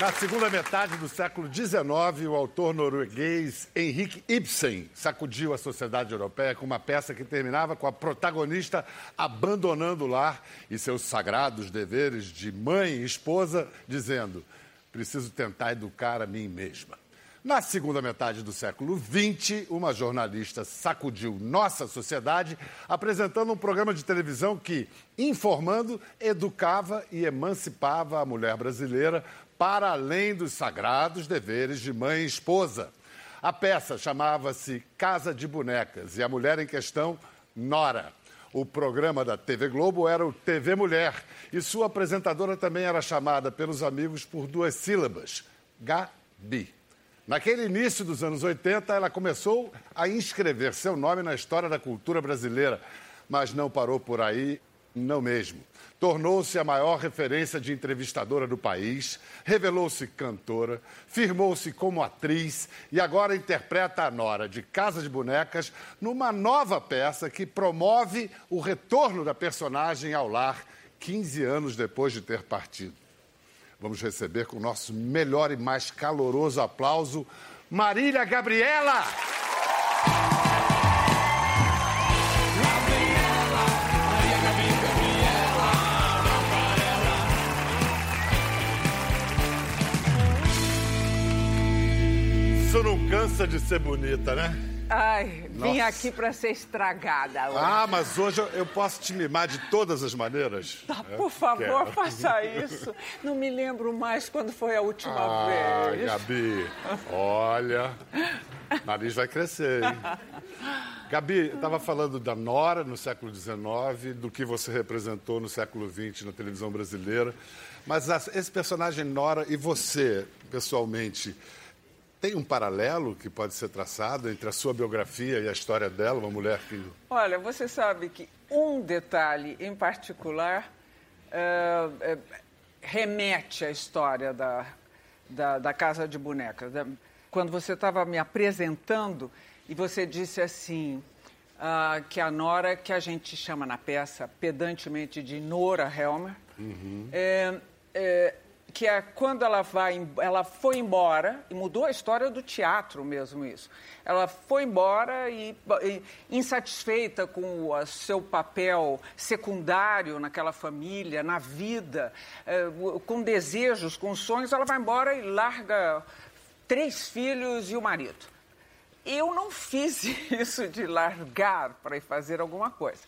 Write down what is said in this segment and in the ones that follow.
Na segunda metade do século XIX, o autor norueguês Henrik Ibsen sacudiu a sociedade europeia com uma peça que terminava com a protagonista abandonando o lar e seus sagrados deveres de mãe e esposa, dizendo: Preciso tentar educar a mim mesma. Na segunda metade do século XX, uma jornalista sacudiu nossa sociedade apresentando um programa de televisão que, informando, educava e emancipava a mulher brasileira para além dos sagrados deveres de mãe e esposa. A peça chamava-se Casa de Bonecas e a mulher em questão, Nora. O programa da TV Globo era o TV Mulher e sua apresentadora também era chamada pelos amigos por duas sílabas, Gabi. Naquele início dos anos 80, ela começou a inscrever seu nome na história da cultura brasileira, mas não parou por aí, não mesmo tornou-se a maior referência de entrevistadora do país, revelou-se cantora, firmou-se como atriz e agora interpreta a Nora de Casa de Bonecas numa nova peça que promove o retorno da personagem ao lar 15 anos depois de ter partido. Vamos receber com o nosso melhor e mais caloroso aplauso Marília Gabriela! Isso não cansa de ser bonita, né? Ai, vim Nossa. aqui para ser estragada. Hoje. Ah, mas hoje eu posso te mimar de todas as maneiras? Tá, por favor, quero. faça isso. Não me lembro mais quando foi a última ah, vez. Gabi, olha, nariz vai crescer, hein? Gabi, estava falando da Nora no século XIX, do que você representou no século XX na televisão brasileira. Mas esse personagem Nora e você, pessoalmente, tem um paralelo que pode ser traçado entre a sua biografia e a história dela, uma mulher que. Olha, você sabe que um detalhe em particular uh, uh, remete à história da, da, da Casa de Bonecas. Quando você estava me apresentando e você disse assim. Uh, que a Nora, que a gente chama na peça pedantemente de Nora Helmer, uhum. é, é, que é quando ela vai, ela foi embora e mudou a história do teatro mesmo isso. Ela foi embora e, e insatisfeita com o seu papel secundário naquela família, na vida, é, com desejos, com sonhos, ela vai embora e larga três filhos e o marido. Eu não fiz isso de largar para ir fazer alguma coisa.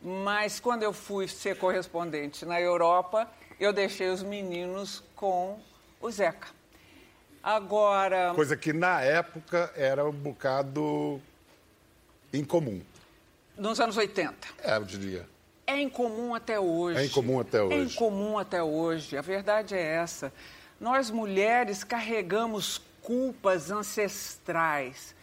Mas quando eu fui ser correspondente na Europa, eu deixei os meninos com o Zeca. Agora. Coisa que na época era um bocado incomum. Nos anos 80. É, eu diria. É incomum até hoje. É incomum até hoje. É incomum até hoje. A verdade é essa. Nós mulheres carregamos culpas ancestrais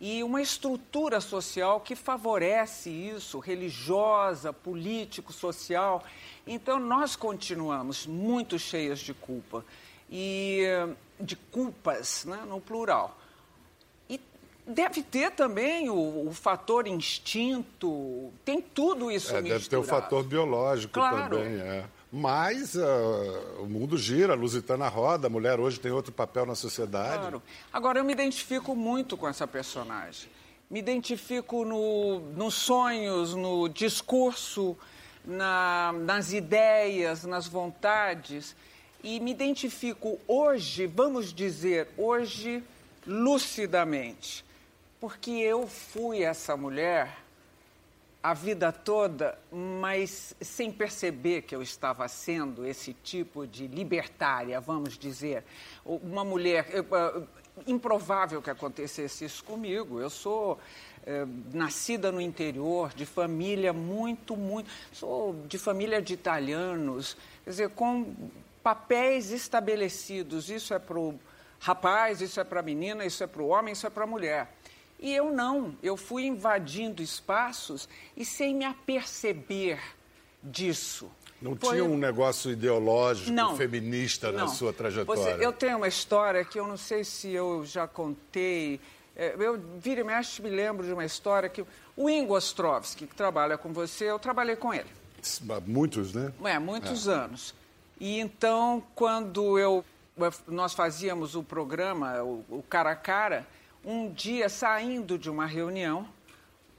e uma estrutura social que favorece isso, religiosa, político, social. Então, nós continuamos muito cheias de culpa, e de culpas, né, no plural. E deve ter também o, o fator instinto, tem tudo isso é, Deve ter o fator biológico claro. também, é. Mas uh, o mundo gira, a Lusitana roda, a mulher hoje tem outro papel na sociedade. Claro. Agora, eu me identifico muito com essa personagem. Me identifico no, nos sonhos, no discurso, na, nas ideias, nas vontades. E me identifico hoje, vamos dizer, hoje, lucidamente. Porque eu fui essa mulher a vida toda, mas sem perceber que eu estava sendo esse tipo de libertária, vamos dizer. Uma mulher. Ah, improvável que acontecesse isso comigo. Eu sou é, nascida no interior, de família muito, muito. Sou de família de italianos, quer dizer, com papéis estabelecidos. Isso é para o rapaz, isso é para a menina, isso é para o homem, isso é para a mulher. E eu não, eu fui invadindo espaços e sem me aperceber disso. Não Foi... tinha um negócio ideológico, não, feminista não. na sua trajetória? Você, eu tenho uma história que eu não sei se eu já contei. É, eu vira e mexe me lembro de uma história que o Ingo Ostrovski, que trabalha com você, eu trabalhei com ele. Muitos, né? É, muitos é. anos. E então, quando eu nós fazíamos o programa, o, o cara a cara, um dia saindo de uma reunião,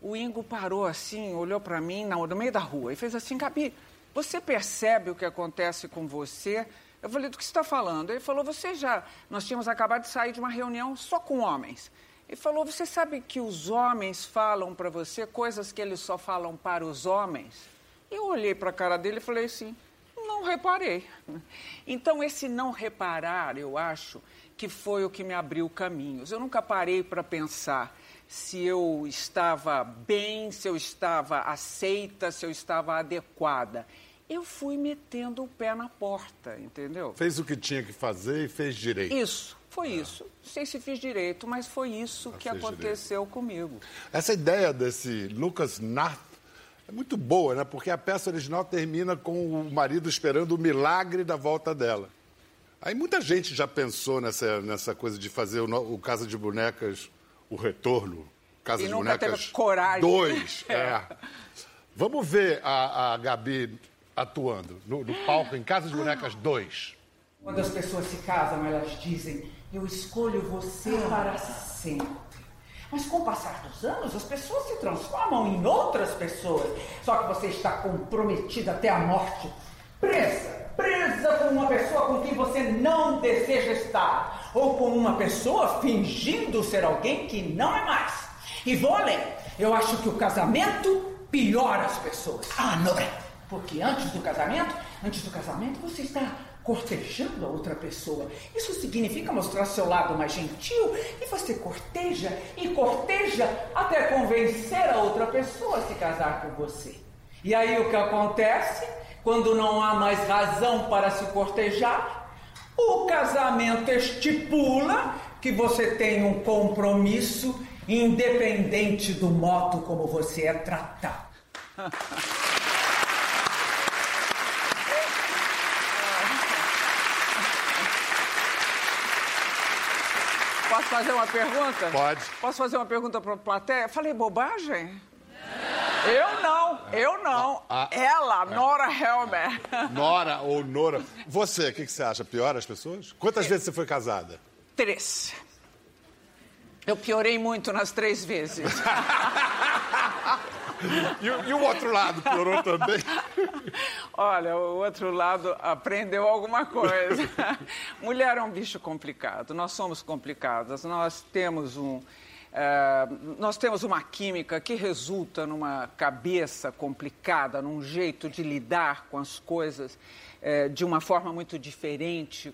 o Ingo parou assim, olhou para mim no meio da rua e fez assim, Gabi, você percebe o que acontece com você? Eu falei, do que você está falando? Ele falou, você já. Nós tínhamos acabado de sair de uma reunião só com homens. Ele falou, você sabe que os homens falam para você coisas que eles só falam para os homens? Eu olhei para a cara dele e falei assim, não reparei. Então, esse não reparar, eu acho que foi o que me abriu caminhos. Eu nunca parei para pensar se eu estava bem, se eu estava aceita, se eu estava adequada. Eu fui metendo o pé na porta, entendeu? Fez o que tinha que fazer e fez direito. Isso, foi é. isso. Não sei se fiz direito, mas foi isso que aconteceu direito. comigo. Essa ideia desse Lucas Narth é muito boa, né? Porque a peça original termina com o marido esperando o milagre da volta dela. Aí muita gente já pensou nessa, nessa coisa de fazer o, o Casa de Bonecas o retorno. Casa e de nunca Bonecas teve coragem. Dois. é. Vamos ver a, a Gabi atuando no, no, palco em Casa de Bonecas 2. Quando as pessoas se casam, elas dizem: Eu escolho você para sempre. Mas com o passar dos anos, as pessoas se transformam em outras pessoas. Só que você está comprometida até a morte, presa presa com uma pessoa com quem você não deseja estar, ou com uma pessoa fingindo ser alguém que não é mais. E vou além. Eu acho que o casamento piora as pessoas. Ah, não é? Porque antes do casamento, antes do casamento, você está cortejando a outra pessoa. Isso significa mostrar seu lado mais gentil e você corteja e corteja até convencer a outra pessoa a se casar com você. E aí o que acontece? quando não há mais razão para se cortejar, o casamento estipula que você tem um compromisso independente do modo como você é tratado. fazer uma pergunta? Pode. Posso fazer uma pergunta para a plateia? Falei bobagem? Eu não, eu não. A, a, Ela, é. Nora Helmer. Nora ou Nora. Você, o que, que, você acha? Piora as pessoas? Quantas vezes você foi casada? Três. Eu piorei muito nas três vezes. e, e, o outro lado piorou também? Olha, o outro lado aprendeu alguma coisa. Mulher é um bicho complicado, nós somos complicadas, nós temos um é, nós temos uma química que resulta numa cabeça complicada, num jeito de lidar com as coisas é, de uma forma muito diferente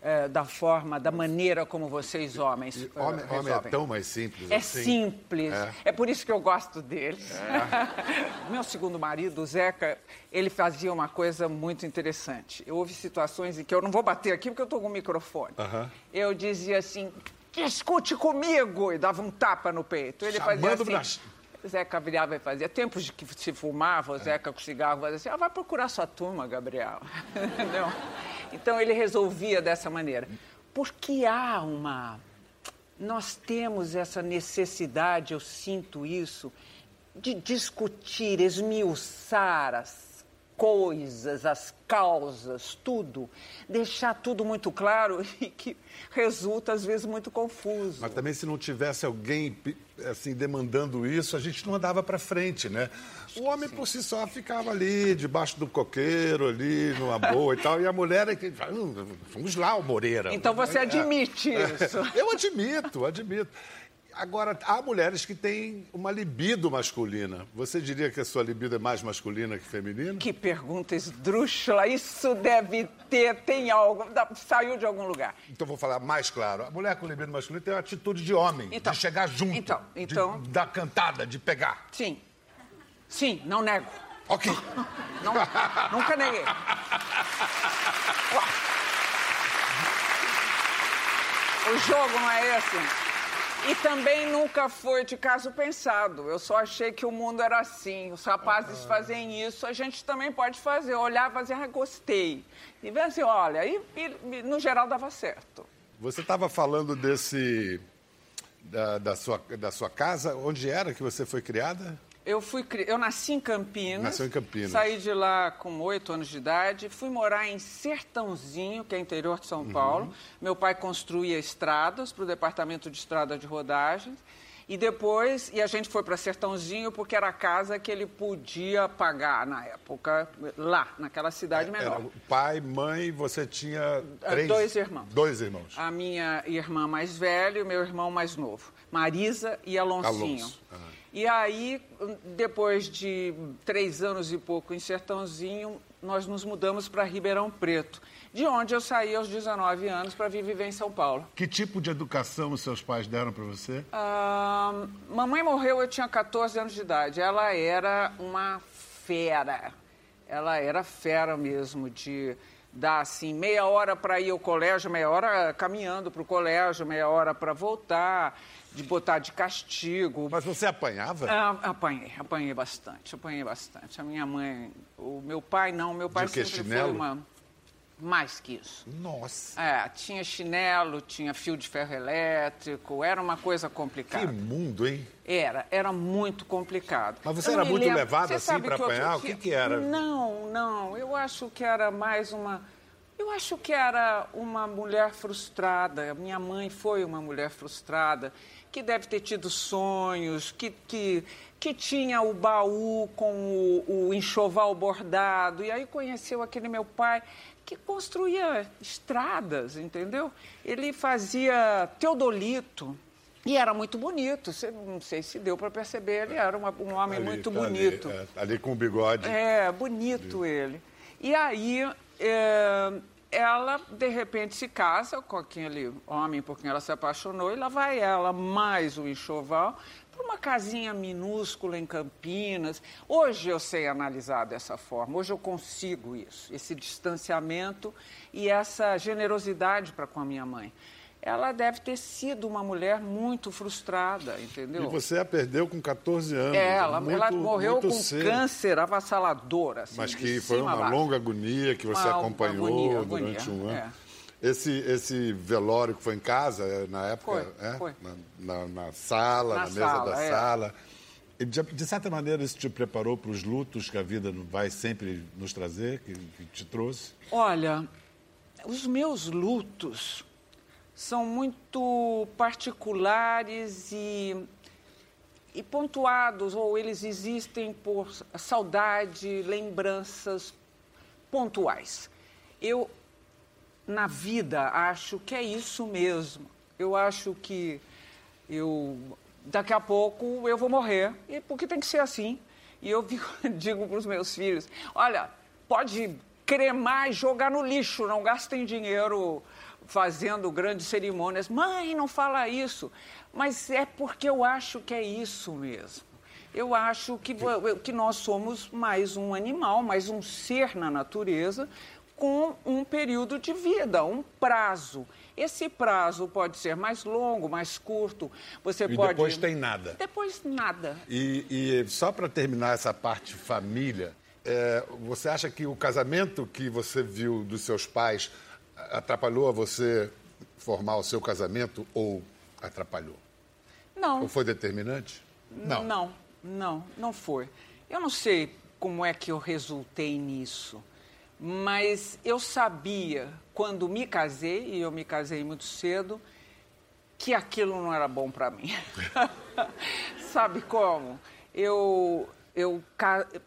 é, da forma, da maneira como vocês homens é, homem, homem, é tão mais simples É assim. simples. É. é. por isso que eu gosto dele. É. Meu segundo marido, o Zeca, ele fazia uma coisa muito interessante. Houve situações em que eu não vou bater aqui porque eu estou com o microfone. Uh -huh. Eu dizia assim, discute comigo, e dava um tapa no peito. Ele Chamando fazia assim. Zeca virava e fazia. Tempos de que se fumava, o é. Zeca com cigarro fazia assim, ah, vai procurar sua turma, Gabriel. Entendeu? Então ele resolvia dessa maneira. Porque há uma. Nós temos essa necessidade, eu sinto isso, de discutir, esmiuçar as coisas, as causas, tudo, deixar tudo muito claro e que resulta às vezes muito confuso. Mas também se não tivesse alguém assim demandando isso, a gente não andava para frente, né? O homem por si só ficava ali debaixo do coqueiro ali numa boa e tal, e a mulher é que hum, vamos lá, o Moreira. Então você admite é, isso? Eu admito, admito. Agora, há mulheres que têm uma libido masculina. Você diria que a sua libido é mais masculina que feminina? Que pergunta esdrúxula. Isso deve ter, tem algo, saiu de algum lugar. Então, vou falar mais claro. A mulher com libido masculina tem uma atitude de homem, então, de chegar junto, então, então... De, da cantada, de pegar. Sim. Sim, não nego. Ok. Não, nunca neguei. O jogo não é esse. E também nunca foi de caso pensado. Eu só achei que o mundo era assim. Os rapazes ah. fazem isso, a gente também pode fazer. Olhar e fazer, ah, gostei. E ver assim, olha, e, e no geral dava certo. Você estava falando desse. Da, da, sua, da sua casa, onde era que você foi criada? Eu fui eu nasci em Campinas. Nasceu em Campinas. Saí de lá com oito anos de idade, fui morar em Sertãozinho, que é interior de São uhum. Paulo. Meu pai construía estradas para o departamento de estrada de rodagens. E depois, e a gente foi para Sertãozinho porque era a casa que ele podia pagar na época, lá, naquela cidade menor. Era pai, mãe, você tinha ah, três... Dois irmãos. Dois irmãos. A minha irmã mais velha e o meu irmão mais novo. Marisa e Aloncinho. Alonso. Ah. E aí, depois de três anos e pouco em Sertãozinho, nós nos mudamos para Ribeirão Preto de onde eu saí aos 19 anos para vir viver em São Paulo. Que tipo de educação os seus pais deram para você? Ah, mamãe morreu, eu tinha 14 anos de idade. Ela era uma fera. Ela era fera mesmo, de dar assim meia hora para ir ao colégio, meia hora caminhando para o colégio, meia hora para voltar, de botar de castigo. Mas você apanhava? Ah, apanhei, apanhei bastante, apanhei bastante. A minha mãe, o meu pai não, meu pai de sempre chinelo? foi uma mais que isso. Nossa. É, tinha chinelo, tinha fio de ferro elétrico, era uma coisa complicada. Que mundo, hein? Era, era muito complicado. Mas você eu era muito lembro... levado assim para apanhar? Eu... O que, que era? Não, não. Eu acho que era mais uma. Eu acho que era uma mulher frustrada. Minha mãe foi uma mulher frustrada, que deve ter tido sonhos, que, que, que tinha o baú com o, o enxoval bordado. E aí conheceu aquele meu pai que construía estradas, entendeu? Ele fazia teodolito. E era muito bonito, Você, não sei se deu para perceber, ele era uma, um homem ali, muito bonito. Ali, é, ali, com o bigode. É, bonito ali. ele. E aí, é, ela, de repente, se casa com aquele homem por quem ela se apaixonou, e lá vai ela, mais o enxoval, para uma casinha minúscula em Campinas. Hoje eu sei analisar dessa forma, hoje eu consigo isso, esse distanciamento e essa generosidade para com a minha mãe. Ela deve ter sido uma mulher muito frustrada, entendeu? E você a perdeu com 14 anos. É, ela, muito, ela morreu com cedo. câncer avassalador. Assim, Mas que foi uma longa agonia que você uma, acompanhou uma agonia, durante agonia, um ano. É. Esse, esse velório que foi em casa, é, na época, foi, é? foi. Na, na, na, sala, na, na mesa sala, da é. sala. E de, de, certa maneira, isso te preparou para os lutos que a vida vai sempre nos trazer, que, que te trouxe? Olha, os meus lutos são muito particulares e, e pontuados, ou eles existem por saudade, lembranças pontuais. Eu na vida acho que é isso mesmo. Eu acho que eu daqui a pouco eu vou morrer e porque tem que ser assim. E eu digo para os meus filhos: olha, pode cremar e jogar no lixo, não gastem dinheiro fazendo grandes cerimônias. Mãe, não fala isso. Mas é porque eu acho que é isso mesmo. Eu acho que, que nós somos mais um animal, mais um ser na natureza, com um período de vida, um prazo. Esse prazo pode ser mais longo, mais curto. Você e pode. Depois tem nada. Depois nada. E, e só para terminar essa parte família, é, você acha que o casamento que você viu dos seus pais atrapalhou a você formar o seu casamento ou atrapalhou? Não. Ou foi determinante? Não. Não, não, não foi. Eu não sei como é que eu resultei nisso. Mas eu sabia, quando me casei, e eu me casei muito cedo, que aquilo não era bom para mim. Sabe como? Eu, eu,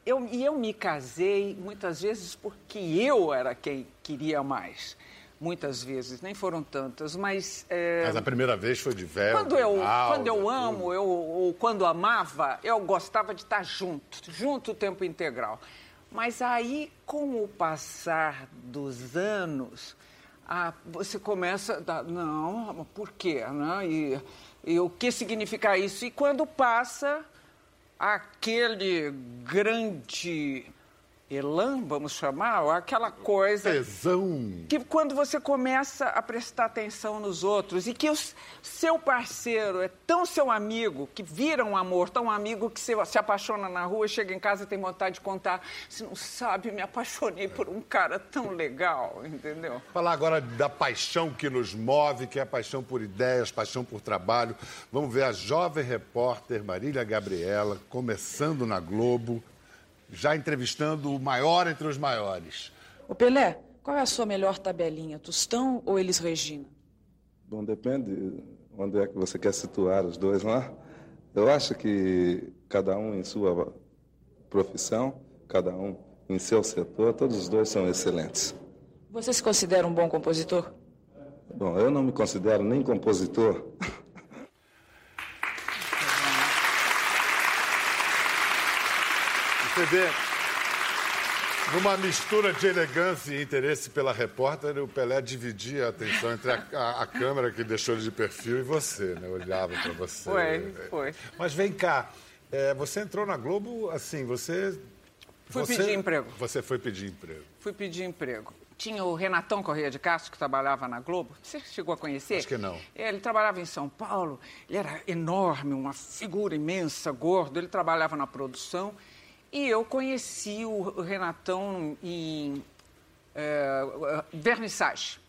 eu, e eu me casei muitas vezes porque eu era quem queria mais. Muitas vezes, nem foram tantas, mas... É, mas a primeira vez foi de véu, Quando eu, quando eu amo, eu, ou quando amava, eu gostava de estar junto, junto o tempo integral. Mas aí, com o passar dos anos, ah, você começa a dar, não, por quê? Né? E, e o que significa isso? E quando passa aquele grande elan, vamos chamar, aquela coisa. Tesão. Que quando você começa a prestar atenção nos outros e que o seu parceiro é tão seu amigo, que vira um amor, tão amigo que você se apaixona na rua, chega em casa e tem vontade de contar. Você não sabe, me apaixonei por um cara tão legal, entendeu? Falar agora da paixão que nos move, que é a paixão por ideias, paixão por trabalho. Vamos ver a jovem repórter Marília Gabriela, começando na Globo, já entrevistando o maior entre os maiores. O Pelé, qual é a sua melhor tabelinha, Tostão ou Elis Regina? Bom, depende onde é que você quer situar os dois lá. Eu acho que cada um em sua profissão, cada um em seu setor, todos os dois são excelentes. Você se considera um bom compositor? Bom, eu não me considero nem compositor. Você vê, numa mistura de elegância e interesse pela repórter, o Pelé dividia a atenção entre a, a, a câmera que deixou ele de perfil e você, né? Olhava para você. Foi, foi. Mas vem cá, é, você entrou na Globo assim, você... Fui você, pedir emprego. Você foi pedir emprego. Fui pedir emprego. Tinha o Renatão Correia de Castro, que trabalhava na Globo. Você chegou a conhecer? Acho que não. Ele trabalhava em São Paulo. Ele era enorme, uma figura imensa, gordo. Ele trabalhava na produção. E eu conheci o Renatão em é, vernissage,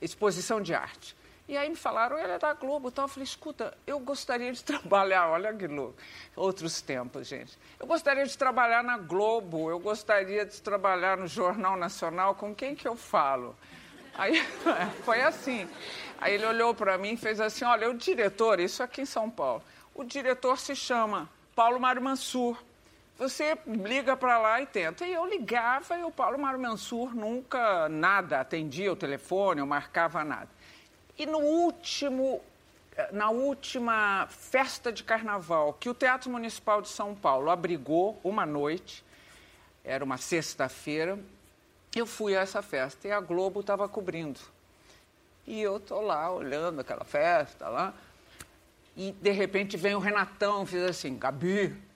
exposição de arte. E aí me falaram, ele é da Globo e tal. Eu falei, escuta, eu gostaria de trabalhar, olha que louco, outros tempos, gente. Eu gostaria de trabalhar na Globo, eu gostaria de trabalhar no Jornal Nacional, com quem que eu falo? Aí foi assim. Aí ele olhou para mim e fez assim, olha, o diretor, isso aqui em São Paulo, o diretor se chama Paulo Mário Mansur. Você liga para lá e tenta. E eu ligava e o Paulo Mário Mansur nunca nada atendia o telefone, eu marcava nada. E no último, na última festa de carnaval que o Teatro Municipal de São Paulo abrigou uma noite, era uma sexta-feira, eu fui a essa festa e a Globo estava cobrindo. E eu tô lá olhando aquela festa lá. E de repente vem o Renatão, fiz assim, Gabi,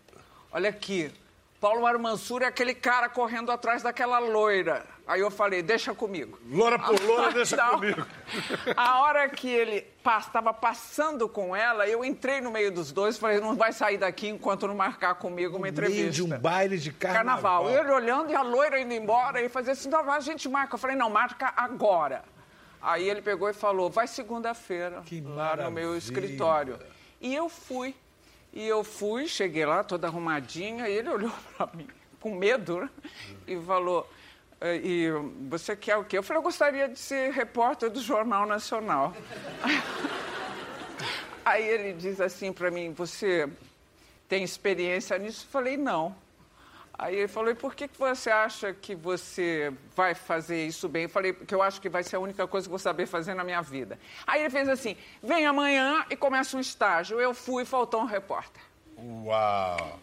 olha aqui, Paulo Mário Mansur é aquele cara correndo atrás daquela loira. Aí eu falei, deixa comigo. Loura por loura, deixa Não. comigo. A hora que ele estava passando com ela, eu entrei no meio dos dois e falei, não vai sair daqui enquanto não marcar comigo uma meio entrevista. de um baile de carnaval. Carnaval. Ele olhando e a loira indo embora e fazia assim, não, a gente marca. Eu falei, não, marca agora. Aí ele pegou e falou, vai segunda-feira, lá no meu escritório. E eu fui. E eu fui, cheguei lá toda arrumadinha, e ele olhou para mim com medo né? e falou, "Eh, e você quer o quê? Eu falei, eu gostaria de ser repórter do Jornal Nacional. Aí ele diz assim para mim, você tem experiência nisso? Eu falei, não. Aí ele falou, e por que, que você acha que você vai fazer isso bem? Eu falei, porque eu acho que vai ser a única coisa que eu vou saber fazer na minha vida. Aí ele fez assim, vem amanhã e começa um estágio. Eu fui, faltou um repórter. Uau!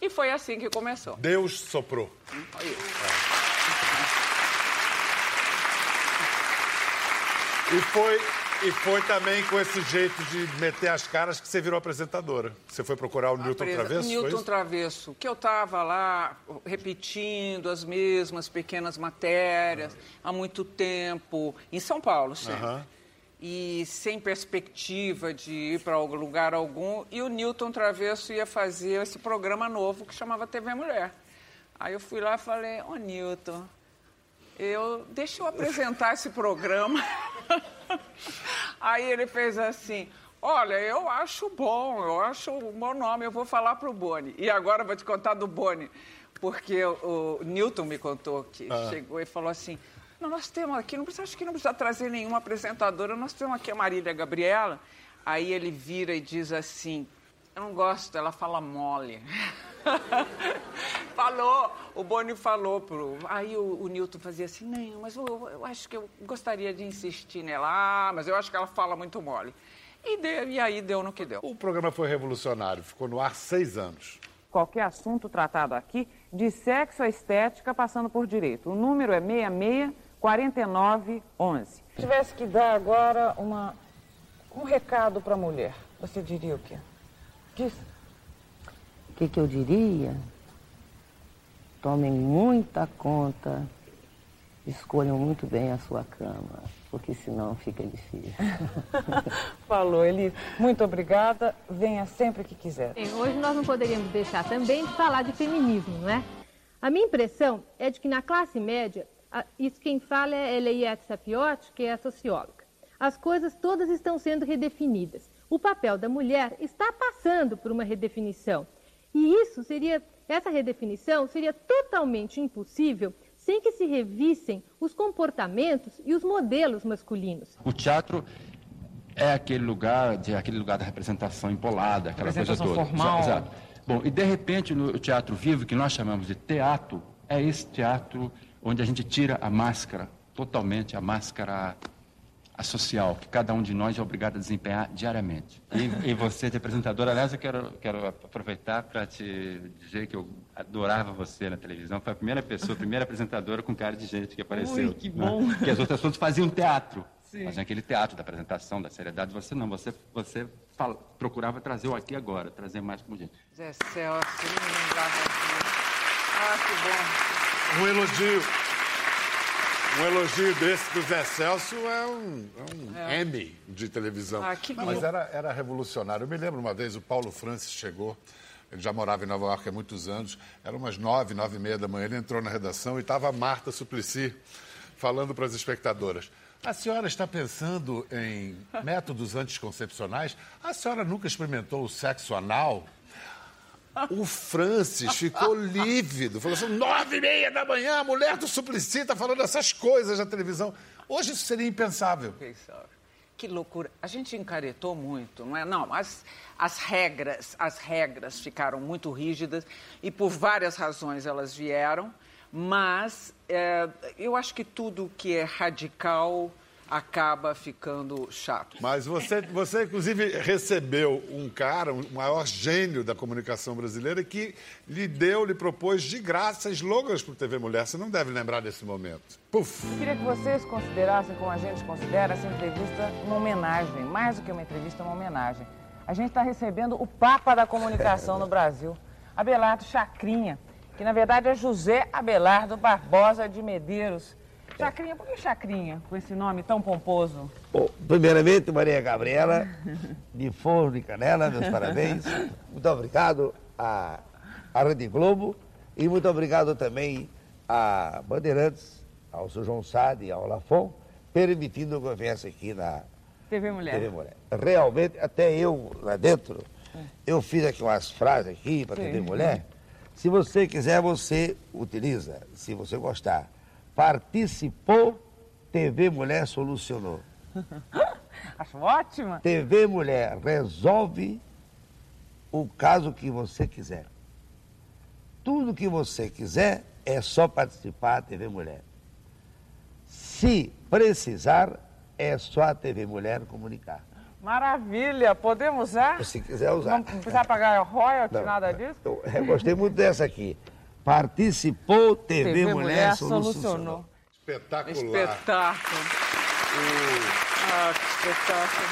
E foi assim que começou. Deus soprou. Foi isso. E foi, e foi também com esse jeito de meter as caras que você virou apresentadora. Você foi procurar o Newton Presa- Travesso? Newton? Travesso, que eu estava lá repetindo as mesmas pequenas matérias há muito tempo, em São Paulo sempre. Aham. E sem perspectiva de ir para algum lugar algum. E o Newton Travesso ia fazer esse programa novo que chamava TV Mulher. Aí eu fui lá e falei, ô Newton, eu, deixa eu apresentar esse programa. Aí ele fez assim, olha, eu acho bom, eu acho um bom nome, eu vou falar para o Boni. E agora eu vou te contar do Boni, porque o, o Newton me contou que chegou e falou assim, não, nós temos aqui, não precisa, acho que não precisa trazer nenhuma apresentadora, nós temos aqui a Marília Gabriela. Aí ele vira e diz assim, eu não gosto, ela fala mole. falou, o Boni falou pro. Aí o, o Newton fazia assim, não, mas eu, eu acho que eu gostaria de insistir nela, ah, mas eu acho que ela fala muito mole. E, deu- e aí deu no que deu. O programa foi revolucionário, ficou no ar seis anos. Qualquer assunto tratado aqui, de sexo à estética, passando por direito. O número é 66 49 11. Se tivesse que dar agora uma, um recado para a mulher, você diria o quê? Diz. O que, que eu diria? tomem muita conta, escolham muito bem a sua cama, porque senão fica difícil. Falou, Eli. Muito obrigada. Venha sempre que quiser. Bem, hoje nós não poderíamos deixar também de falar de feminismo, não é? A minha impressão é de que na classe média, isso quem fala é Eliette Sapiotti, que é a socióloga. As coisas todas estão sendo redefinidas. O papel da mulher está passando por uma redefinição. E isso seria, essa redefinição seria totalmente impossível sem que se revissem os comportamentos e os modelos masculinos. O teatro é aquele lugar, de, aquele lugar da representação empolada, aquela coisa Representação toda. formal. Exa- Exato. Bom, e de repente no teatro vivo, que nós chamamos de teatro, é esse teatro onde a gente tira a máscara, totalmente a máscara a social, que cada um de nós é obrigado a desempenhar diariamente. E, e você, de apresentadora, aliás, eu quero, quero aproveitar para te dizer que eu adorava você na televisão. Foi a primeira pessoa, a primeira apresentadora com cara de gente que apareceu. Ui, que né? bom. Porque as outras todas faziam teatro. Sim. Faziam aquele teatro da apresentação, da seriedade. Você não, você, você fala- procurava trazer o aqui agora, trazer mais como gente. Zé Celso, não lembrava disso. Ah, que bom. Um elogio. Um elogio desse do Zé Celso é um, é um Emmy de televisão. Ah, que Não, mas era, era revolucionário. Eu me lembro uma vez, o Paulo Francis chegou, ele já morava em Nova York há muitos anos, eram umas nove, nove e meia da manhã, ele entrou na redação e estava a Marta Suplicy falando para as espectadoras. A senhora está pensando em métodos anticoncepcionais? A senhora nunca experimentou o sexo anal? O Francis ficou lívido. Falou assim: nove e meia da manhã, a mulher do Suplicy está falando essas coisas na televisão. Hoje isso seria impensável. Que loucura. A gente encaretou muito, não é? Não, as, as regras, as regras ficaram muito rígidas e por várias razões elas vieram, mas é, eu acho que tudo que é radical acaba ficando chato. Mas você, você, inclusive, recebeu um cara, o maior gênio da comunicação brasileira, que lhe deu, lhe propôs de graça slogans para o TV Mulher. Você não deve lembrar desse momento. Puf! Eu queria que vocês considerassem, como a gente considera, essa entrevista uma homenagem. Mais do que uma entrevista, uma homenagem. A gente está recebendo o Papa da Comunicação no Brasil, Abelardo Chacrinha, que na verdade é José Abelardo Barbosa de Medeiros. Chacrinha, por que Chacrinha, com esse nome tão pomposo? Bom, primeiramente, Maria Gabriela, de Forno e Canela, meus parabéns. Muito obrigado à, à Rede Globo e muito obrigado também a Bandeirantes, ao Sr. João Sade e ao Lafon, permitindo que eu viesse aqui na TV Mulher. TV Mulher. Realmente, até eu lá dentro, eu fiz aqui umas frases aqui para. TV Mulher. Se você quiser, você utiliza, se você gostar. Participou, TV Mulher solucionou. Acho ótima. TV Mulher resolve o caso que você quiser. Tudo que você quiser é só participar da TV Mulher. Se precisar, é só a TV Mulher comunicar. Maravilha, podemos usar? Se quiser usar. Não precisa pagar royalty, Não, nada disso? Eu, eu gostei muito dessa aqui. Participou, TV, TV Mulher, Mulher solucionou. solucionou. Espetacular. Espetáculo. Ah, que espetáculo.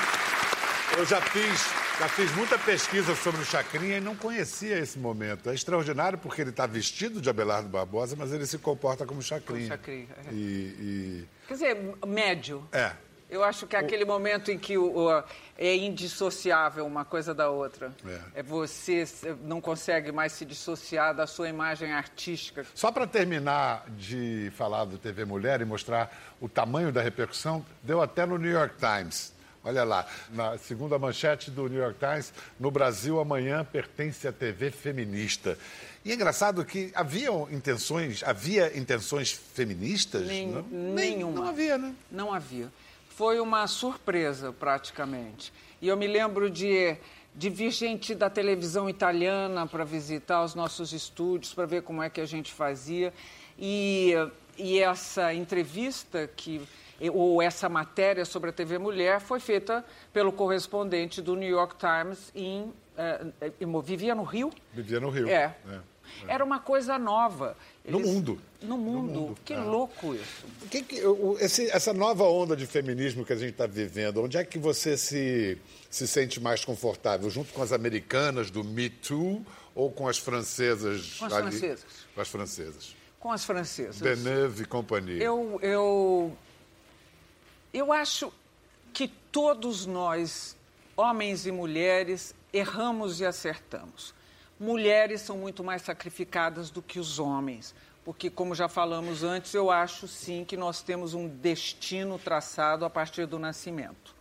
Eu já fiz, já fiz muita pesquisa sobre o Chacrinha e não conhecia esse momento. É extraordinário porque ele está vestido de Abelardo Barbosa, mas ele se comporta como Chacrinha. Como Chacrinha, é. E, e- Quer dizer, médio. É. Eu acho que é aquele momento em que o, o- é indissociável uma coisa da outra. É. você se- não consegue mais se dissociar da sua imagem artística. Só para terminar de falar do TV Mulher e mostrar o tamanho da repercussão, deu até no New York Times. Olha lá, na segunda manchete do New York Times, no Brasil amanhã pertence à TV feminista. E é engraçado que haviam intenções, havia intenções feministas? Nem- não? nenhuma. não havia, né? Não havia. Foi uma surpresa, praticamente. E eu me lembro de, de vir gente da televisão italiana para visitar os nossos estúdios, para ver como é que a gente fazia. E, e essa entrevista que ou essa matéria sobre a TV Mulher foi feita pelo correspondente do New York Times em eh, eh, vivia no Rio. Vivia no Rio. É. Era uma coisa nova. No mundo. No mundo. mundo, Que é. louco isso. Que que- esse- essa nova onda de feminismo que a gente está vivendo, onde é que você se, se sente mais confortável? Junto com as americanas do Me Too ou com as francesas? Com as ali? francesas. Com as francesas. Com as francesas. Deneuve e companhia. Eu, eu, eu acho que todos nós, homens e mulheres, erramos e acertamos. Mulheres são muito mais sacrificadas do que os homens, porque, como já falamos antes, eu acho sim que nós temos um destino traçado a partir do nascimento.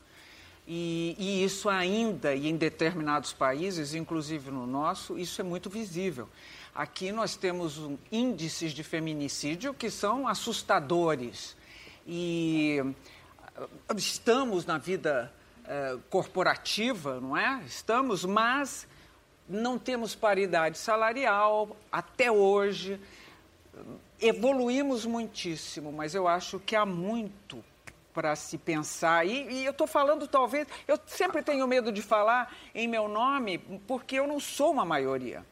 E, e, isso ainda, e em determinados países, inclusive no nosso, isso é muito visível. Aqui nós temos um, índices de feminicídio que são assustadores. E uh, estamos na vida uh, corporativa, não é? Estamos, mas não temos paridade salarial até hoje. Evoluímos muitíssimo, mas eu acho que há muito para se pensar. E, e eu estou falando, talvez, eu sempre tenho medo de falar em meu nome, porque eu não sou uma maioria.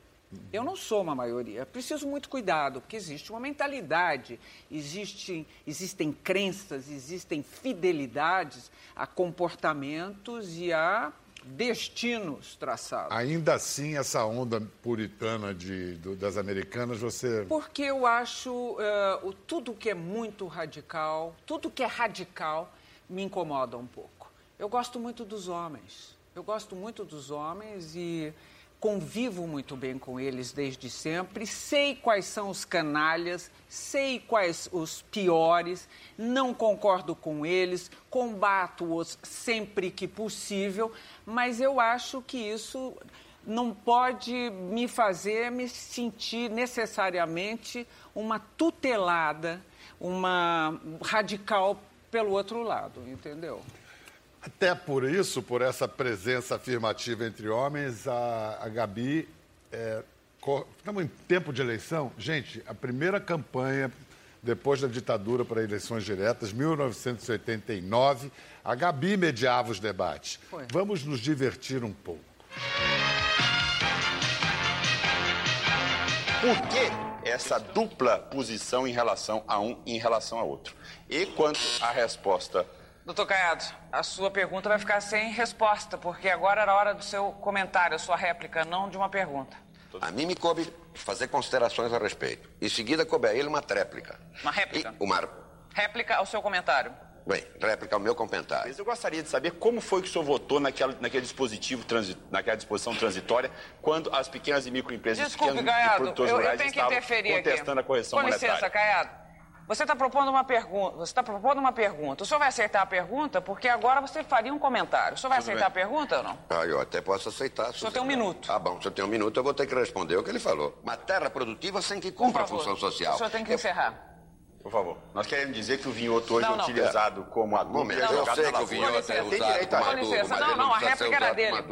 Eu não sou uma maioria. Preciso muito cuidado, porque existe uma mentalidade, existe, existem crenças, existem fidelidades a comportamentos e a destinos traçados. Ainda assim, essa onda puritana de, do, das americanas, você. Porque eu acho uh, tudo que é muito radical, tudo que é radical, me incomoda um pouco. Eu gosto muito dos homens. Eu gosto muito dos homens e convivo muito bem com eles desde sempre, sei quais são os canalhas, sei quais os piores, não concordo com eles, combato-os sempre que possível, mas eu acho que isso não pode me fazer me sentir necessariamente uma tutelada, uma radical pelo outro lado, entendeu? Até por isso, por essa presença afirmativa entre homens, a, a Gabi. É, estamos em tempo de eleição. Gente, a primeira campanha depois da ditadura para eleições diretas, 1989, a Gabi mediava os debates. Foi. Vamos nos divertir um pouco. Por que essa dupla posição em relação a um e em relação a outro? E quanto à resposta Doutor Caiado, a sua pergunta vai ficar sem resposta, porque agora era a hora do seu comentário, a sua réplica, não de uma pergunta. A mim me coube fazer considerações a respeito. Em seguida, coube a ele uma tréplica. Uma réplica? E uma... Réplica ao seu comentário. Bem, réplica ao meu comentário. Mas eu gostaria de saber como foi que o senhor votou naquela, naquele dispositivo, transi, naquela disposição transitória, quando as pequenas e microempresas Desculpe, pequenos Caiado, e produtores eu, rurais eu tenho que estavam interferir contestando aqui. a correção Com monetária. licença, Caiado. Você está propondo uma pergunta. Você está propondo uma pergunta. O senhor vai aceitar a pergunta? Porque agora você faria um comentário. O senhor vai Tudo aceitar bem. a pergunta ou não? Ah, eu até posso aceitar. O senhor tem um minuto. Ah, bom, se eu tenho um minuto, eu vou ter que responder o que ele falou. Uma terra produtiva sem que cumpra a função social. O senhor tem que Eu- encerrar. Por favor. Nós queremos dizer que o vinhoto hoje Não, é não. utilizado como adubo. Momento, e é eu sei que o vinhoto é usado como Com adubo, licença, mas não, ele não, a réplica era dele.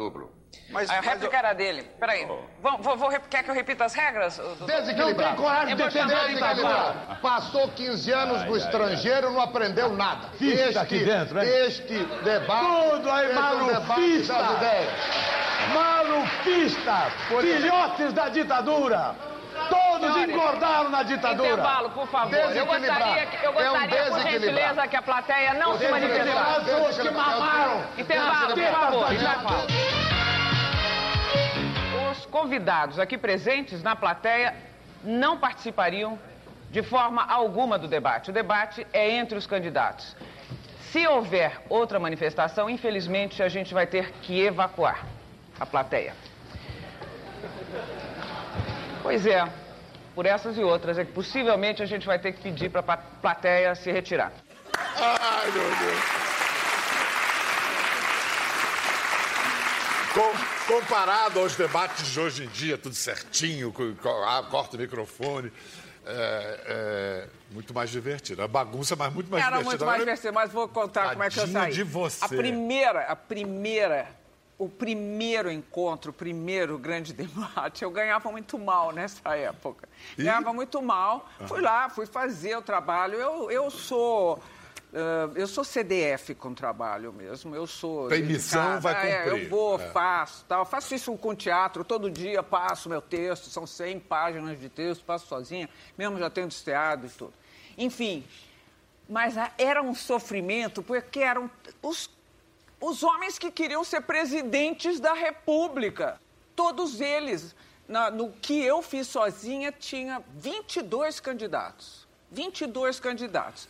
Mas, a mas réplica eu- era dele. Peraí. Vou, vou, vou rep- quer que eu repita as regras? doutor? Desequilibrado. Eu vou chamar a Desequilibrado. Passou 15 anos no estrangeiro, não aprendeu nada. Fista aqui dentro, hein? Este debate. Tudo aí, este um malufista. ideias. Malufistas, filhotes da ditadura. Todos engordaram na ditadura. Intervalo, por favor. Eu gostaria, que- eu É um gostaria por gentileza, que a plateia não se manifestasse. Pessoas que mamaram. Intervalo, por favor. Intervalo. Os convidados aqui presentes na plateia não participariam de forma alguma do debate. O debate é entre os candidatos. Se houver outra manifestação, infelizmente a gente vai ter que evacuar a plateia. Pois é, por essas e outras é que possivelmente a gente vai ter que pedir para a plateia se retirar. Ai, meu Deus. Com- comparado aos debates de hoje em dia, tudo certinho, ah, corta o microfone, é, é muito mais divertido. A bagunça, mas muito mais Era divertida. muito mais divertido, mas vou contar como é que eu saí. de você. A primeira, a primeira, o primeiro encontro, o primeiro grande debate, eu ganhava muito mal nessa época. Ih. Ganhava muito mal. Fui lá, fui fazer o trabalho. Eu, eu sou. Ah, eu sou CDF com trabalho mesmo, eu sou. Tem missão, vai É, cumprir. eu vou, É. faço, tal. Faço isso com teatro, todo dia passo meu texto, são 100 páginas de texto, passo sozinha, mesmo já tendo esteado e tudo. Enfim, mas era um sofrimento, porque eram os, os homens que queriam ser presidentes da República. Todos eles. na- no que eu fiz sozinha, tinha 22 candidatos. 22 candidatos.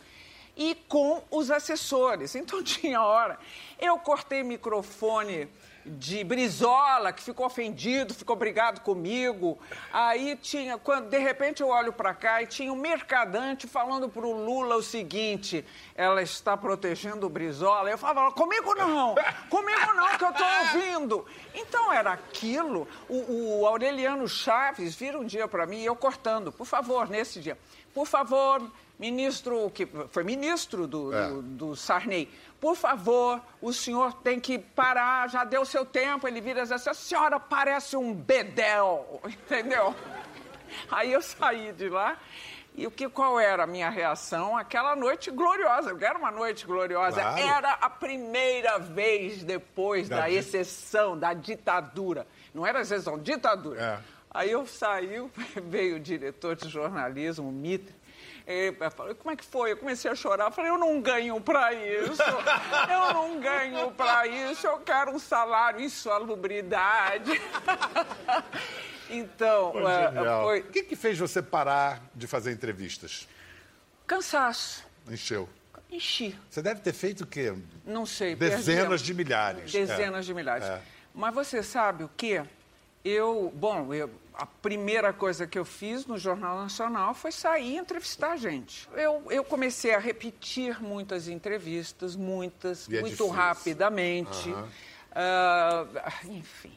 E com os assessores. Então tinha hora. Eu cortei microfone de Brizola, que ficou ofendido, ficou brigado comigo. Aí tinha, quando de repente eu olho para cá e tinha um mercadante falando para o Lula o seguinte: ela está protegendo o Brizola. Eu falava, comigo não, comigo não, que eu estou ouvindo. Então era aquilo. O, o Aureliano Chaves vira um dia para mim, eu cortando, por favor, nesse dia, por favor, ministro, que foi ministro do, É. do, do Sarney, por favor, o senhor tem que parar, já deu seu tempo. Ele vira e diz assim, a senhora parece um bedel, entendeu? Aí eu saí de lá e o que, qual era a minha reação? Aquela noite gloriosa, porque era uma noite gloriosa. Claro. Era a primeira vez depois Da da, exceção, da ditadura. Não era exceção, ditadura. É. Aí eu saí, veio o diretor de jornalismo, o Mitre, e falou, como é que foi? Eu comecei a chorar, eu falei, eu não ganho pra isso, eu não ganho pra isso, eu quero um salário, insalubridade. então, Pô, é, foi O que, que fez você parar de fazer entrevistas? cansaço, Encheu. enchi, Você deve ter feito o quê? não sei. Dezenas a- de milhares. Dezenas É. de milhares. É. Mas você sabe o quê? Eu, bom, eu- a primeira coisa que eu fiz no Jornal Nacional foi sair e entrevistar gente. Eu, eu comecei a repetir muitas entrevistas, muitas, é muito difícil. rapidamente. Aham. Ah, enfim,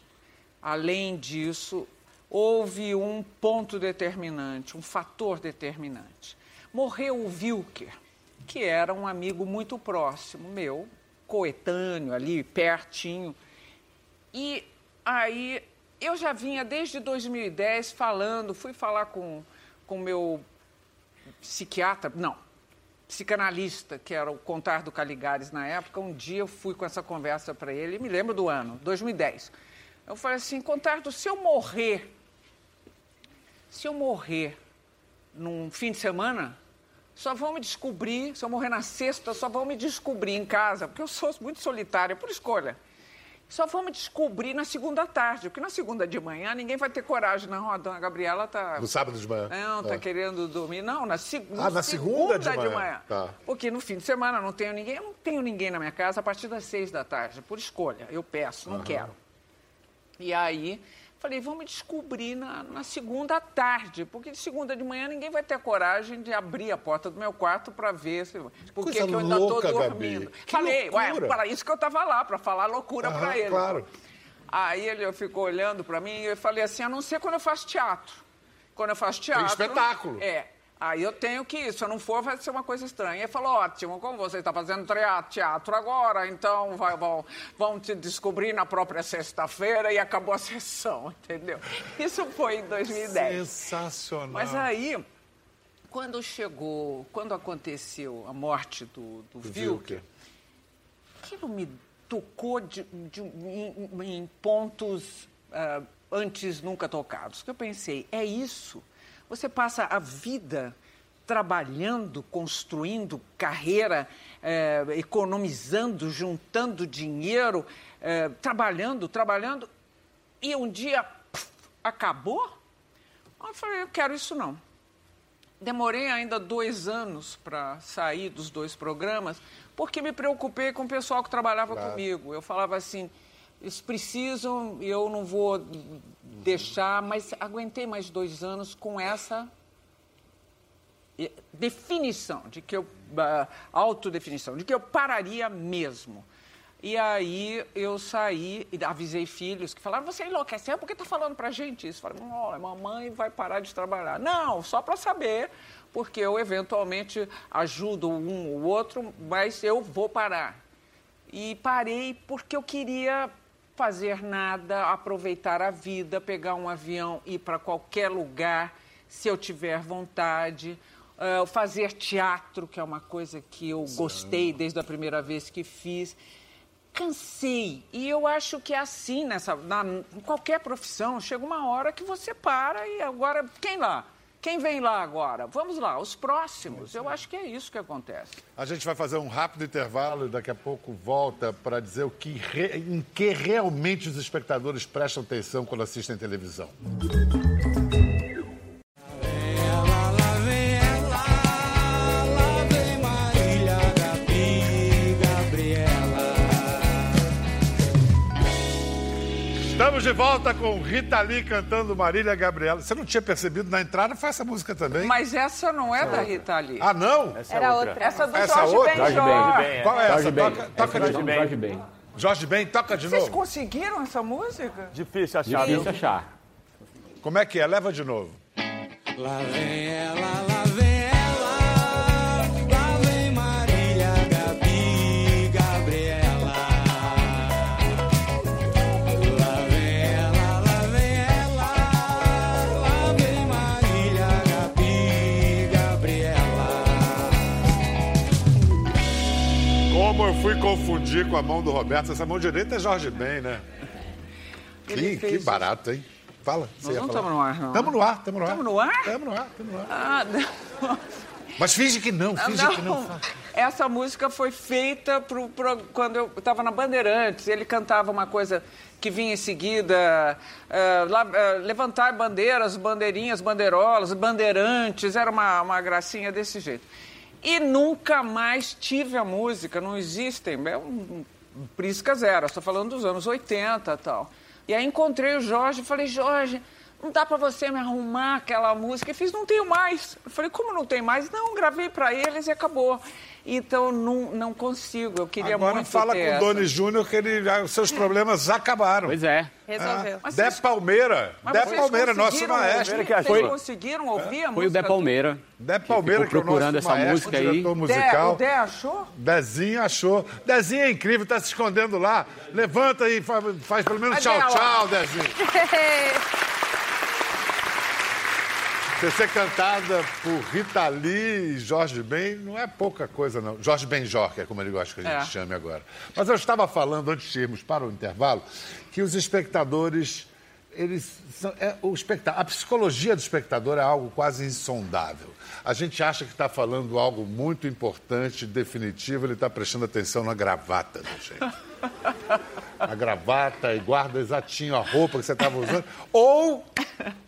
além disso, houve um ponto determinante, um fator determinante. Morreu o Wilker, que era um amigo muito próximo meu, coetâneo ali, pertinho. E aí eu já vinha desde 2010 falando, fui falar com o meu psiquiatra, não, psicanalista, que era o Contar do Caligares na época. Um dia eu fui com essa conversa para ele, me lembro do ano, 2010. Eu falei assim, Contardo, se eu morrer, se eu morrer num fim de semana, só vão me descobrir, se eu morrer na sexta, só vão me descobrir em casa, porque eu sou muito solitária, por escolha. Só me descobrir na segunda tarde, porque na segunda de manhã ninguém vai ter coragem, não. A dona Gabriela tá. No sábado de manhã. Não, tá É. querendo dormir. Não, na, seg Ah, na segunda de segunda manhã. Tá. Porque no fim de semana não tenho ninguém, eu não tenho ninguém na minha casa a partir das seis da tarde, por escolha. Eu peço, não Aham. quero. E aí, falei, me descobrir na, na segunda tarde, porque de segunda de manhã ninguém vai ter coragem de abrir a porta do meu quarto para ver se. Por que eu ainda estou dormindo? Falei, ué, para isso que eu estava lá, para falar loucura para ele. claro. Aí ele ficou olhando para mim e eu falei assim, a não ser quando eu faço teatro. Quando eu faço teatro... espetáculo. É. Aí eu tenho que ir. Se eu não for, vai ser uma coisa estranha. Ele falou, ótimo, como você está fazendo teatro agora, então vai- vão, vão te descobrir na própria sexta-feira e acabou a sessão, entendeu? Isso foi em 2010. Sensacional. Mas aí, quando chegou, quando aconteceu a morte do, do Wilker, aquilo me tocou de- de- em, em pontos ah, antes nunca tocados. Que eu pensei, é isso. Você passa a vida trabalhando, construindo carreira, eh, economizando, juntando dinheiro, eh, trabalhando, trabalhando, e um dia pff, acabou? Eu falei, eu quero isso não. Demorei ainda dois anos para sair dos dois programas, porque me preocupei com o pessoal que trabalhava Claro. comigo. Eu falava assim, eles precisam eu não vou deixar, mas aguentei mais dois anos com essa eh, definição, de que eu, ah, autodefinição, de que eu pararia mesmo. E aí eu saí e avisei filhos que falaram, você enlouqueceu, por que está falando pra gente isso? Falei, olha, mamãe vai parar de trabalhar. Não, só para saber, porque eu eventualmente ajudo um ou outro, mas eu vou parar. E parei porque eu queria fazer nada, aproveitar a vida, pegar um avião, ir para qualquer lugar, se eu tiver vontade. Ah, fazer teatro, que é uma coisa que eu gostei desde a primeira vez que fiz. Cansei. E eu acho que é assim nessa, na, em qualquer profissão. Chega uma hora que você para e agora, quem lá? Quem vem lá agora? Vamos lá, os próximos. Eu acho que é isso que acontece. A gente vai fazer um rápido intervalo e daqui a pouco volta para dizer o que re- em que realmente os espectadores prestam atenção quando assistem televisão. De volta com Rita Lee cantando Marília Gabriela. Você não tinha percebido na entrada? Foi essa música também? Mas essa não é da Rita Lee. Ah, não? Essa é Era outra. outra. Essa do Essa Jorge outra? Ben Jorge. Qual é Jorge essa? Ben. Toca, toca Essa de é novo. Jorge Ben. Jorge Ben, toca de Vocês novo. conseguiram essa música? Difícil achar. Difícil achar. Como é que é? Leva de novo. Lá vem ela, confundir com a mão do Roberto. Essa mão direita é Jorge Ben, né? Que, que barato, hein? Fala. você Nós não estamos no ar, não. Estamos no ar, estamos no ar. Estamos no ar? Estamos no ar, estamos no ar. Ah, não. Mas finge que não, finge que não. Essa música foi feita pro, pro- quando eu estava na Bandeirantes. Ele cantava uma coisa que vinha em seguida, eh, lá, eh, levantar bandeiras, bandeirinhas, bandeirolas, bandeirantes. Era uma, uma gracinha desse jeito. E nunca mais tive a música, não existem. É um, um Prisca zero, estou falando dos anos 80 e tal. E aí encontrei o Jorge e falei, Jorge, não dá para você me arrumar aquela música? Ele fez, não tenho mais. Eu falei, como não tem mais? Não, gravei para eles e acabou. Então, não, não consigo, eu queria Agora muito fala ter com o. Doni Júnior que ele, os seus problemas acabaram. Pois é. Resolveu. Ah, Mas Dé Palmeira. Mas Dé Palmeira, nosso maestro. ouvir? Vocês conseguiram ouvir a Foi o Dé? Palmeira. Dé Palmeira, Ficou que é o nosso procurando essa maestro, música aí. diretor Dé, musical. o Dé achou? Dezinho achou. Dezinho é incrível, tá se escondendo lá. Levanta e faz, faz pelo menos tchau, ela? tchau, Dezinho. Você ser cantada por Rita Lee e Jorge Ben não é pouca coisa, não. Jorge Benjor, que é como ele gosta que a gente É. chame agora. Mas eu estava falando, antes de irmos para o intervalo, que os espectadores. Eles são, é, o especta a psicologia do espectador é algo quase insondável. A gente acha que está falando algo muito importante, definitivo, ele está prestando atenção na gravata do gente. A gravata e guarda exatinho a roupa que você estava usando. Ou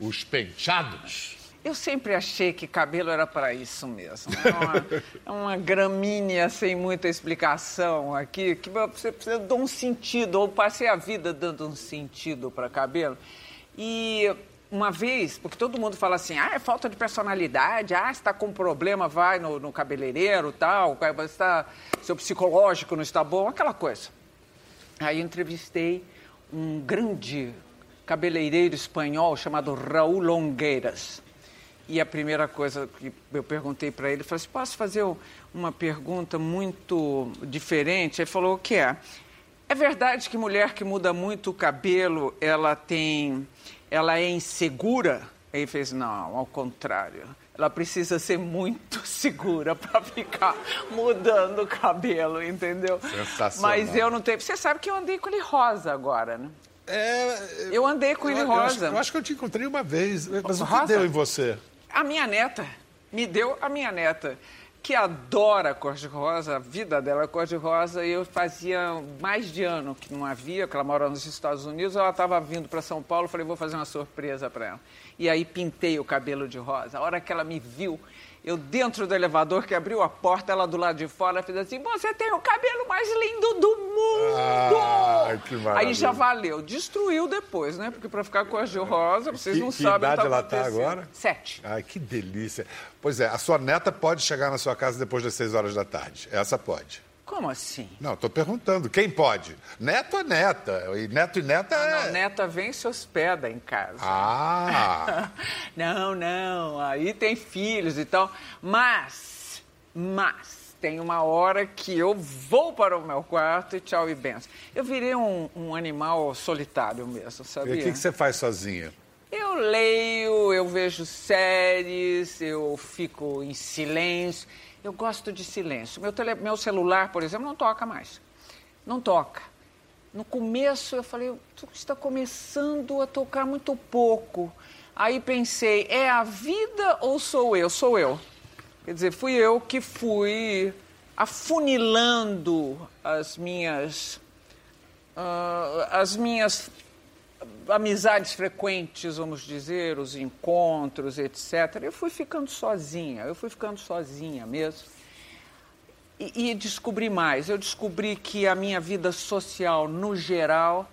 os penteados. Eu sempre achei que cabelo era para isso mesmo. É uma, é uma gramínea sem muita explicação aqui, que você precisa dar um sentido. Eu passei a vida dando um sentido para cabelo. E uma vez, porque todo mundo fala assim, ah, é falta de personalidade, ah, está com problema, vai no, no cabeleireiro tal, está, seu psicológico não está bom, aquela coisa. Aí entrevistei um grande cabeleireiro espanhol chamado Raul Longueiras. E a primeira coisa que eu perguntei para ele, falei assim, posso fazer uma pergunta muito diferente? Ele falou, o que é? É verdade que mulher que muda muito o cabelo, ela tem, ela é insegura? Aí ele fez, não, ao contrário. Ela precisa ser muito segura para ficar mudando o cabelo, entendeu? Sensacional. Mas eu não tenho. Você sabe que eu andei com ele rosa agora, né? É, eu andei com ele eu, eu acho, rosa. eu acho que eu te encontrei uma vez. Mas o que Rosa? deu em você? A minha neta. Me deu a minha neta, que adora cor-de-rosa, a vida dela é cor-de-rosa, eu fazia mais de ano que não havia, que ela mora nos Estados Unidos, ela estava vindo para São Paulo, falei, vou fazer uma surpresa para ela. E aí pintei o cabelo de rosa. A hora que ela me viu, eu dentro do elevador, que abriu a porta, ela do lado de fora fez assim, você tem o cabelo mais lindo do mundo! Ah, que maravilha. aí já valeu. Destruiu depois, né? Porque para ficar cor-de-rosa, vocês Que- não que sabem o que ela tá tá acontecendo. agora? Sete. Ai, que delícia. Pois é, a sua neta pode chegar na sua casa depois das seis horas da tarde. Essa pode. Como assim? Não, estou perguntando. Quem pode? Neto é neta. E neto e neta é. Não, neta vem e se hospeda em casa. Ah! não, não, aí tem filhos e tal. Mas, mas, tem uma hora que eu vou para o meu quarto e tchau e benção. Eu virei um, um animal solitário mesmo, E sabia? o que, que você faz sozinha? Eu leio, eu vejo séries, eu fico em silêncio. Eu gosto de silêncio. Meu, tele, meu celular, por exemplo, não toca mais. Não toca. No começo eu falei, está começando a tocar muito pouco. Aí pensei, é a vida ou sou eu? Sou eu. Quer dizer, fui eu que fui afunilando as minhas ah, as minhas amizades frequentes, vamos dizer, os encontros, etc. Eu fui ficando sozinha, eu fui ficando sozinha mesmo. E, e descobri mais. Eu descobri que a minha vida social, no geral,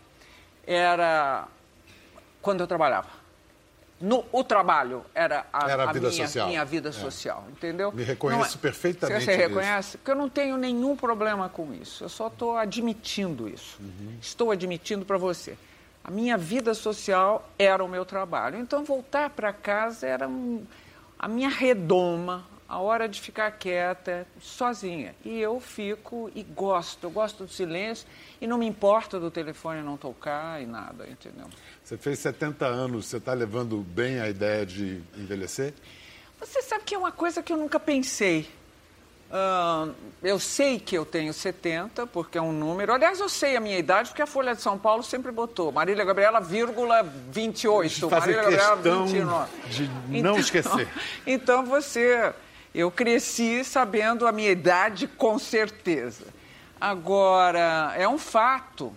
era quando eu trabalhava. No, o trabalho era a, Era a a vida minha, social. minha vida É. social, entendeu? Me reconheço Não é- perfeitamente Você, nisso. reconhece? Porque eu não tenho nenhum problema com isso. Eu só estou admitindo isso. Uhum. Estou admitindo para você. A minha vida social era o meu trabalho. Então, voltar para casa era um- a minha redoma, a hora de ficar quieta, sozinha. E eu fico e gosto. Eu gosto do silêncio e não me importa do telefone não tocar e nada, entendeu? Você fez 70 anos, você está levando bem a ideia de envelhecer? Você sabe que é uma coisa que eu nunca pensei. Eu sei que eu tenho 70, porque é um número. Aliás, eu sei a minha idade, porque a Folha de São Paulo sempre botou. Marília Gabriela, vírgula 28. Fazer Marília Gabriela, questão 29. de não esquecer. Então você. Eu cresci sabendo a minha idade com certeza. Agora, é um fato.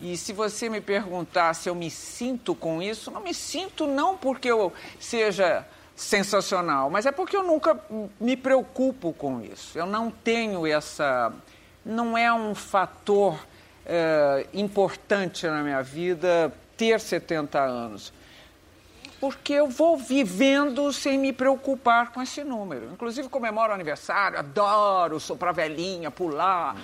E se você me perguntar se eu me sinto com isso, não me sinto não porque eu seja sensacional, mas é porque eu nunca me preocupo com isso. Eu não tenho essa. Não é um fator eh, importante na minha vida ter 70 anos porque eu vou vivendo sem me preocupar com esse número. Inclusive, comemoro o aniversário, adoro soprar velhinha, pular,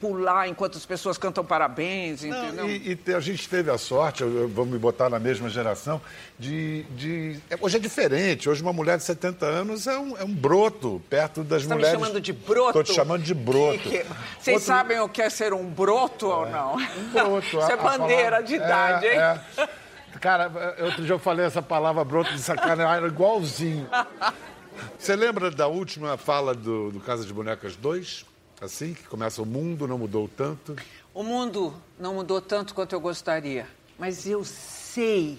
pular enquanto as pessoas cantam parabéns, entendeu? E, e te- a gente teve a sorte, vou me botar na mesma geração, de. de- é, hoje é diferente. Hoje uma mulher de 70 anos é um, é um broto perto das Você tá me mulheres. chamando de broto? Estou te chamando de broto. Que- que- Vocês Outro- sabem o que é ser um broto ou não? Um broto. Isso a- é a bandeira palavra- de idade, é, hein? é. Cara, outro dia eu falei essa palavra broto de sacanagem, era igualzinho. Você lembra da última fala do, do Casa de Bonecas 2? Assim, que começa o mundo não mudou tanto. O mundo não mudou tanto quanto eu gostaria, mas eu sei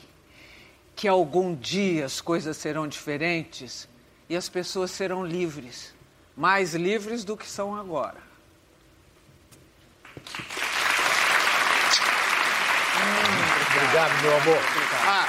que algum dia as coisas serão diferentes e as pessoas serão livres, mais livres do que são agora. Obrigado, meu amor. Ah.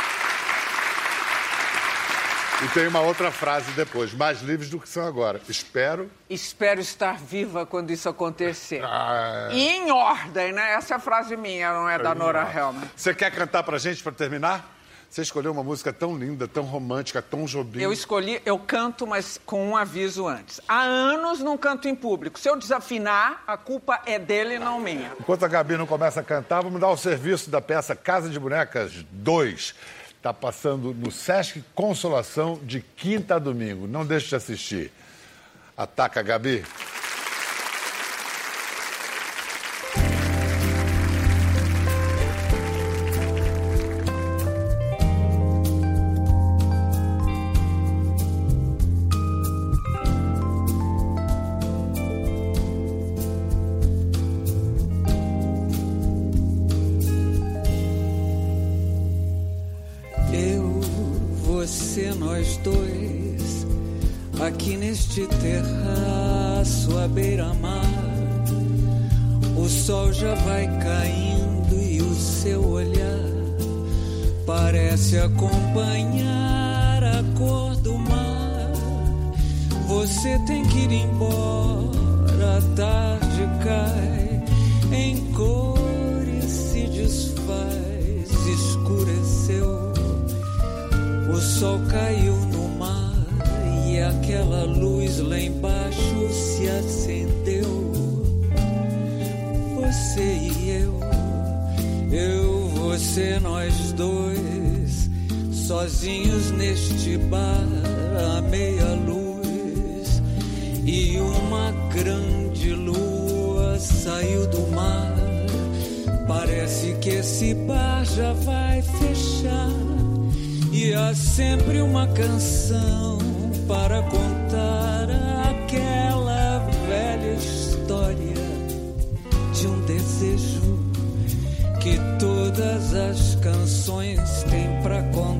E tem uma outra frase depois, mais livres do que são agora. Espero. Espero estar viva quando isso acontecer. Ah, E em ordem, né? Essa é a frase minha, não é da Nora Helmer. Você quer cantar pra gente pra terminar? Você escolheu uma música tão linda, tão romântica, tão jobim. Eu escolhi, eu canto, mas com um aviso antes. Há anos não canto em público. Se eu desafinar, a culpa é dele e não minha. Enquanto a Gabi não começa a cantar, vamos dar o serviço da peça Casa de Bonecas 2. Está passando no Sesc Consolação de quinta a domingo. Não deixe de assistir. Ataca, Gabi. Caiu no mar e aquela luz lá embaixo se acendeu. Você e eu, eu, você, nós dois, sozinhos neste bar à meia luz e uma grande lua saiu do mar. Parece que esse bar já vai fechar. E há sempre uma canção para contar aquela velha história de um desejo que todas as canções têm para contar.